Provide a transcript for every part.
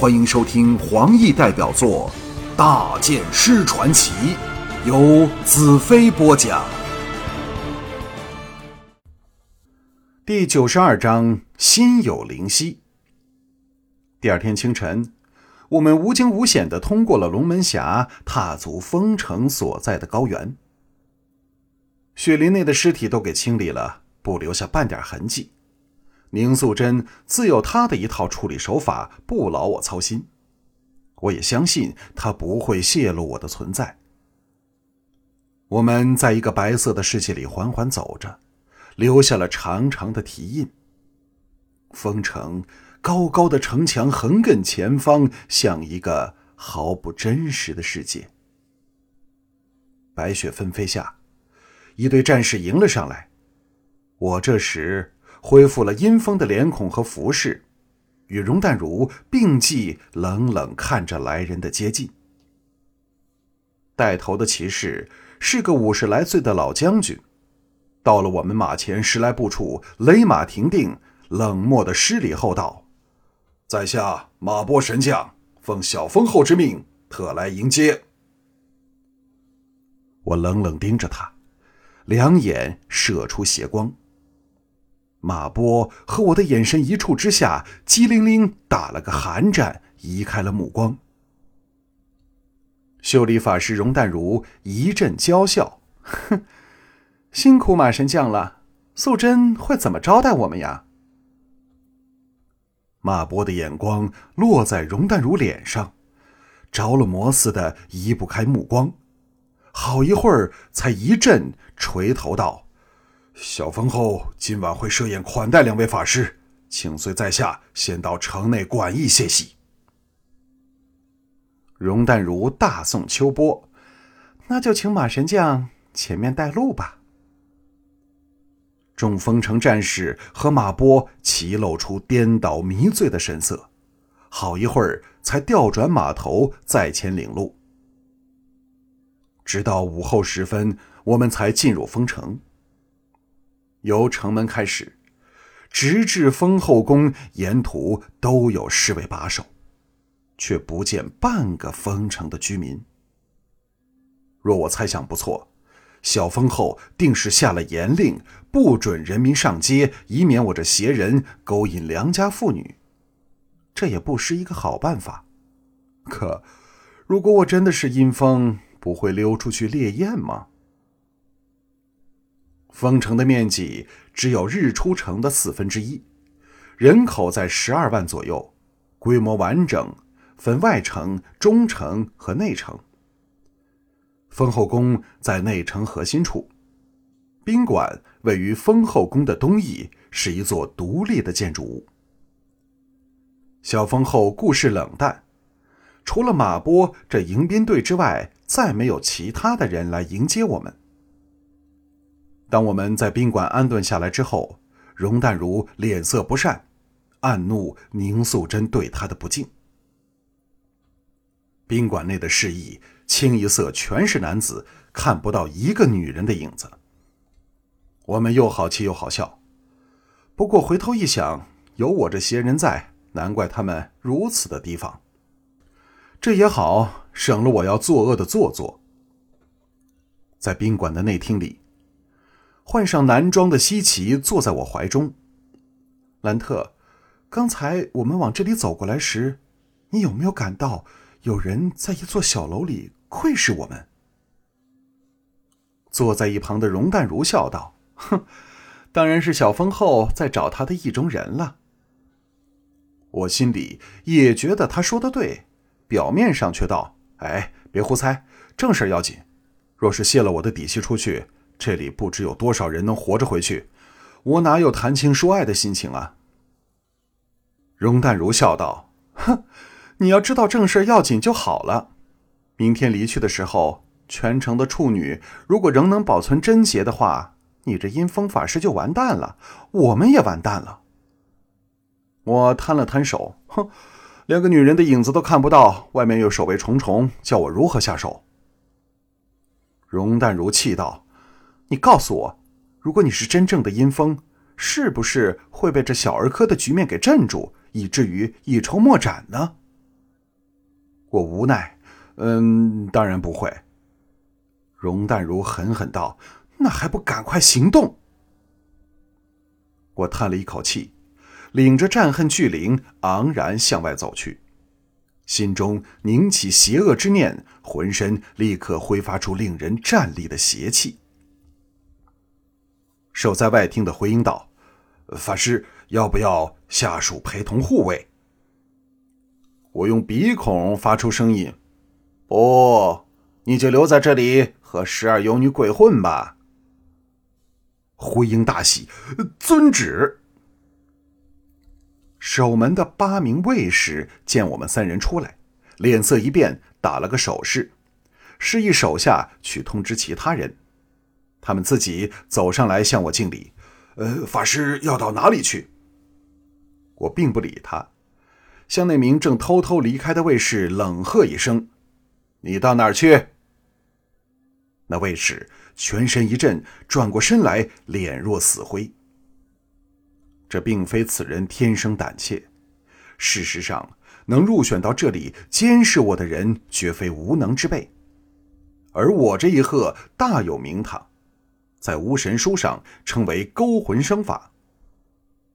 欢迎收听黄奕代表作《大剑师传奇》，由子飞播讲。第九十二章：心有灵犀。第二天清晨，我们无惊无险的通过了龙门峡，踏足丰城所在的高原。雪林内的尸体都给清理了，不留下半点痕迹。宁素贞自有她的一套处理手法，不劳我操心。我也相信她不会泄露我的存在。我们在一个白色的世界里缓缓走着，留下了长长的蹄印。丰城高高的城墙横亘前方，像一个毫不真实的世界。白雪纷飞下，一队战士迎了上来。我这时。恢复了阴风的脸孔和服饰，与容淡如并继冷冷看着来人的接近。带头的骑士是个五十来岁的老将军，到了我们马前十来步处，勒马停定，冷漠的施礼后道：“在下马波神将，奉小封后之命，特来迎接。”我冷冷盯着他，两眼射出邪光。马波和我的眼神一触之下，机灵灵打了个寒战，移开了目光。修理法师容淡如一阵娇笑：“哼，辛苦马神将了。素贞会怎么招待我们呀？”马波的眼光落在容淡如脸上，着了魔似的移不开目光，好一会儿才一阵垂头道。小风后今晚会设宴款待两位法师，请随在下先到城内馆驿歇息。容淡如大宋秋波，那就请马神将前面带路吧。众封城战士和马波齐露出颠倒迷醉的神色，好一会儿才调转马头在前领路。直到午后时分，我们才进入封城。由城门开始，直至丰后宫，沿途都有侍卫把守，却不见半个丰城的居民。若我猜想不错，小封后定是下了严令，不准人民上街，以免我这邪人勾引良家妇女。这也不失一个好办法。可，如果我真的是阴风，不会溜出去猎艳吗？丰城的面积只有日出城的四分之一，人口在十二万左右，规模完整，分外城、中城和内城。丰后宫在内城核心处，宾馆位于丰后宫的东翼，是一座独立的建筑物。小丰后故事冷淡，除了马波这迎宾队之外，再没有其他的人来迎接我们。当我们在宾馆安顿下来之后，容淡如脸色不善，暗怒宁素贞对她的不敬。宾馆内的侍役清一色全是男子，看不到一个女人的影子。我们又好气又好笑，不过回头一想，有我这闲人在，难怪他们如此的提防。这也好，省了我要作恶的做作。在宾馆的内厅里。换上男装的西奇坐在我怀中。兰特，刚才我们往这里走过来时，你有没有感到有人在一座小楼里窥视我们？坐在一旁的容淡如笑道：“哼，当然是小风后在找他的意中人了。”我心里也觉得他说的对，表面上却道：“哎，别胡猜，正事要紧。若是泄了我的底细出去。”这里不知有多少人能活着回去，我哪有谈情说爱的心情啊？容淡如笑道：“哼，你要知道正事要紧就好了。明天离去的时候，全城的处女如果仍能保存贞洁的话，你这阴风法师就完蛋了，我们也完蛋了。”我摊了摊手，哼，连个女人的影子都看不到，外面又守卫重重，叫我如何下手？容淡如气道。你告诉我，如果你是真正的阴风，是不是会被这小儿科的局面给镇住，以至于一筹莫展呢？我无奈：“嗯，当然不会。”容淡如狠狠道：“那还不赶快行动！”我叹了一口气，领着战恨巨灵昂然向外走去，心中凝起邪恶之念，浑身立刻挥发出令人战栗的邪气。守在外厅的回应道：“法师，要不要下属陪同护卫？”我用鼻孔发出声音：“不，你就留在这里和十二游女鬼混吧。”灰鹰大喜，遵旨。守门的八名卫士见我们三人出来，脸色一变，打了个手势，示意手下去通知其他人。他们自己走上来向我敬礼。呃，法师要到哪里去？我并不理他，向那名正偷偷离开的卫士冷喝一声：“你到哪儿去？”那卫士全身一震，转过身来，脸若死灰。这并非此人天生胆怯，事实上，能入选到这里监视我的人，绝非无能之辈。而我这一喝大有名堂，在巫神书上称为勾魂生法。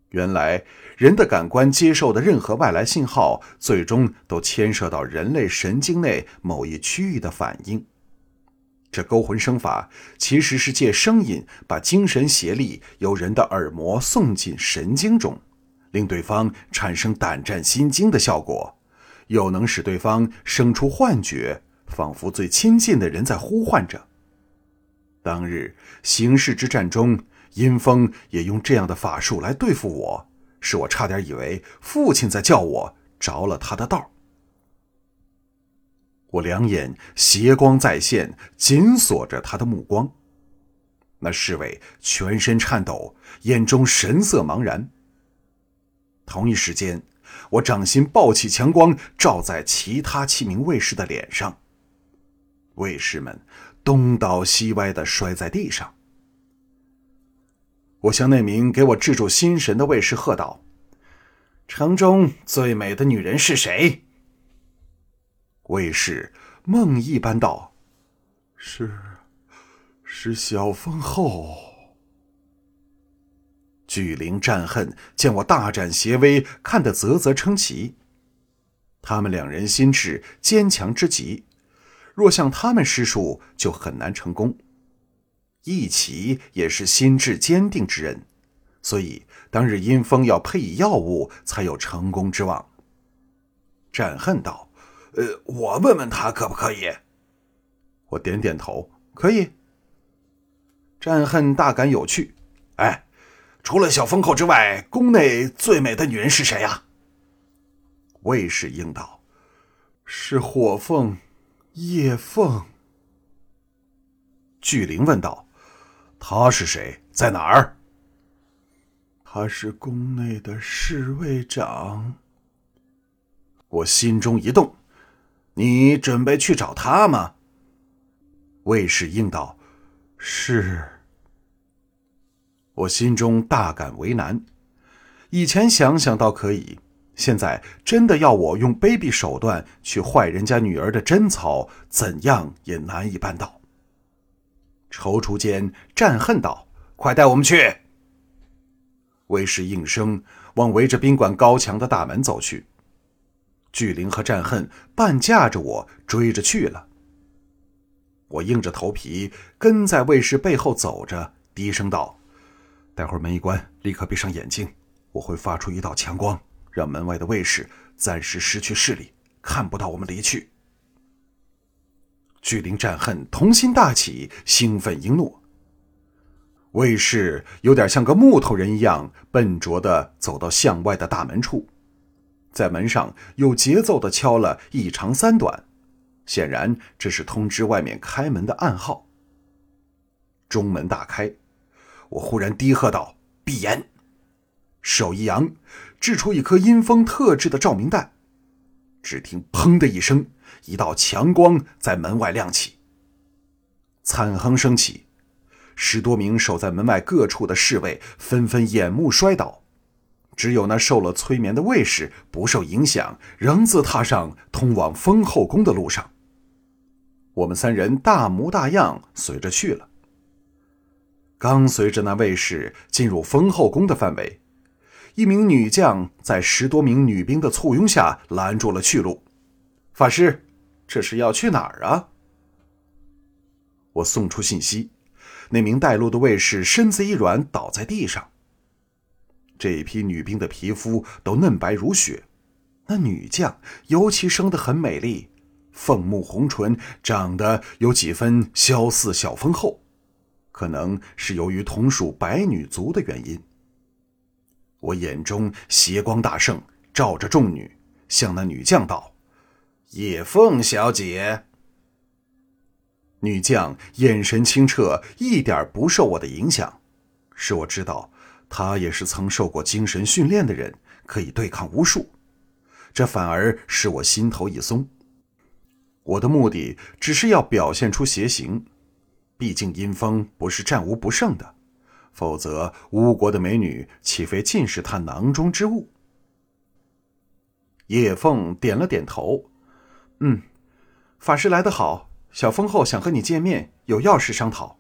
原来，人的感官接受的任何外来信号，最终都牵涉到人类神经内某一区域的反应。这勾魂声法其实是借声音把精神邪力由人的耳膜送进神经中，令对方产生胆战心惊的效果，又能使对方生出幻觉，仿佛最亲近的人在呼唤着。当日形势之战中，阴风也用这样的法术来对付我，使我差点以为父亲在叫我，着了他的道。我两眼邪光再现，紧锁着他的目光。那侍卫全身颤抖，眼中神色茫然。同一时间，我掌心爆起强光，照在其他七名卫士的脸上。卫士们东倒西歪的摔在地上。我向那名给我制住心神的卫士喝道：“城中最美的女人是谁？”卫士梦一般道：“是，是小风后。”巨灵战恨见我大展邪威，看得啧啧称奇。他们两人心智坚强之极，若像他们施术，就很难成功。义奇也是心智坚定之人，所以当日阴风要配以药物，才有成功之望。战恨道。呃，我问问他可不可以？我点点头，可以。战恨大感有趣，哎，除了小风口之外，宫内最美的女人是谁呀？卫士应道：“是火凤叶凤。”巨灵问道：“他是谁？在哪儿？”他是宫内的侍卫长。我心中一动。你准备去找他吗？卫士应道：“是。”我心中大感为难。以前想想倒可以，现在真的要我用卑鄙手段去坏人家女儿的贞操，怎样也难以办到。踌躇间，战恨道：“快带我们去！”卫士应声往围着宾馆高墙的大门走去。巨灵和战恨半架着我追着去了。我硬着头皮跟在卫士背后走着，低声道：“待会儿门一关，立刻闭上眼睛，我会发出一道强光，让门外的卫士暂时失去视力，看不到我们离去。”巨灵战恨童心大起，兴奋应诺。卫士有点像个木头人一样，笨拙地走到巷外的大门处。在门上有节奏的敲了一长三短，显然这是通知外面开门的暗号。中门大开，我忽然低喝道：“闭眼！”手一扬，掷出一颗阴风特制的照明弹。只听“砰”的一声，一道强光在门外亮起。惨哼声起，十多名守在门外各处的侍卫纷纷眼目摔倒。只有那受了催眠的卫士不受影响，仍自踏上通往封后宫的路上。我们三人大模大样随着去了。刚随着那卫士进入封后宫的范围，一名女将在十多名女兵的簇拥下拦住了去路。法师，这是要去哪儿啊？我送出信息，那名带路的卫士身子一软，倒在地上。这一批女兵的皮肤都嫩白如雪，那女将尤其生得很美丽，凤目红唇，长得有几分萧似小丰厚，可能是由于同属白女族的原因。我眼中邪光大盛，照着众女，向那女将道：“叶凤小姐。”女将眼神清澈，一点不受我的影响，使我知道。她也是曾受过精神训练的人，可以对抗巫术，这反而使我心头一松。我的目的只是要表现出邪行，毕竟阴风不是战无不胜的，否则吴国的美女岂非尽是他囊中之物？叶凤点了点头，嗯，法师来得好，小风后想和你见面，有要事商讨。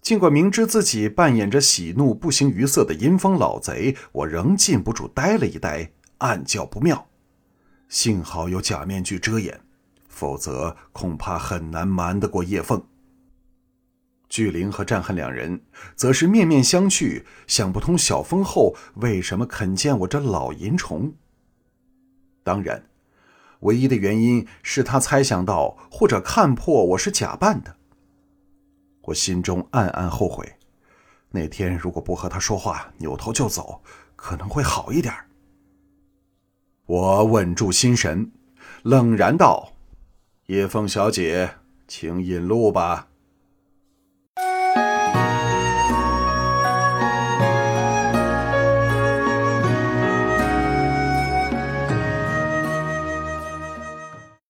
尽管明知自己扮演着喜怒不形于色的阴风老贼，我仍禁不住呆了一呆，暗叫不妙。幸好有假面具遮掩，否则恐怕很难瞒得过叶凤。巨灵和战恨两人则是面面相觑，想不通小风后为什么肯见我这老淫虫。当然，唯一的原因是他猜想到或者看破我是假扮的。我心中暗暗后悔，那天如果不和他说话，扭头就走，可能会好一点。我稳住心神，冷然道：“叶凤小姐，请引路吧。”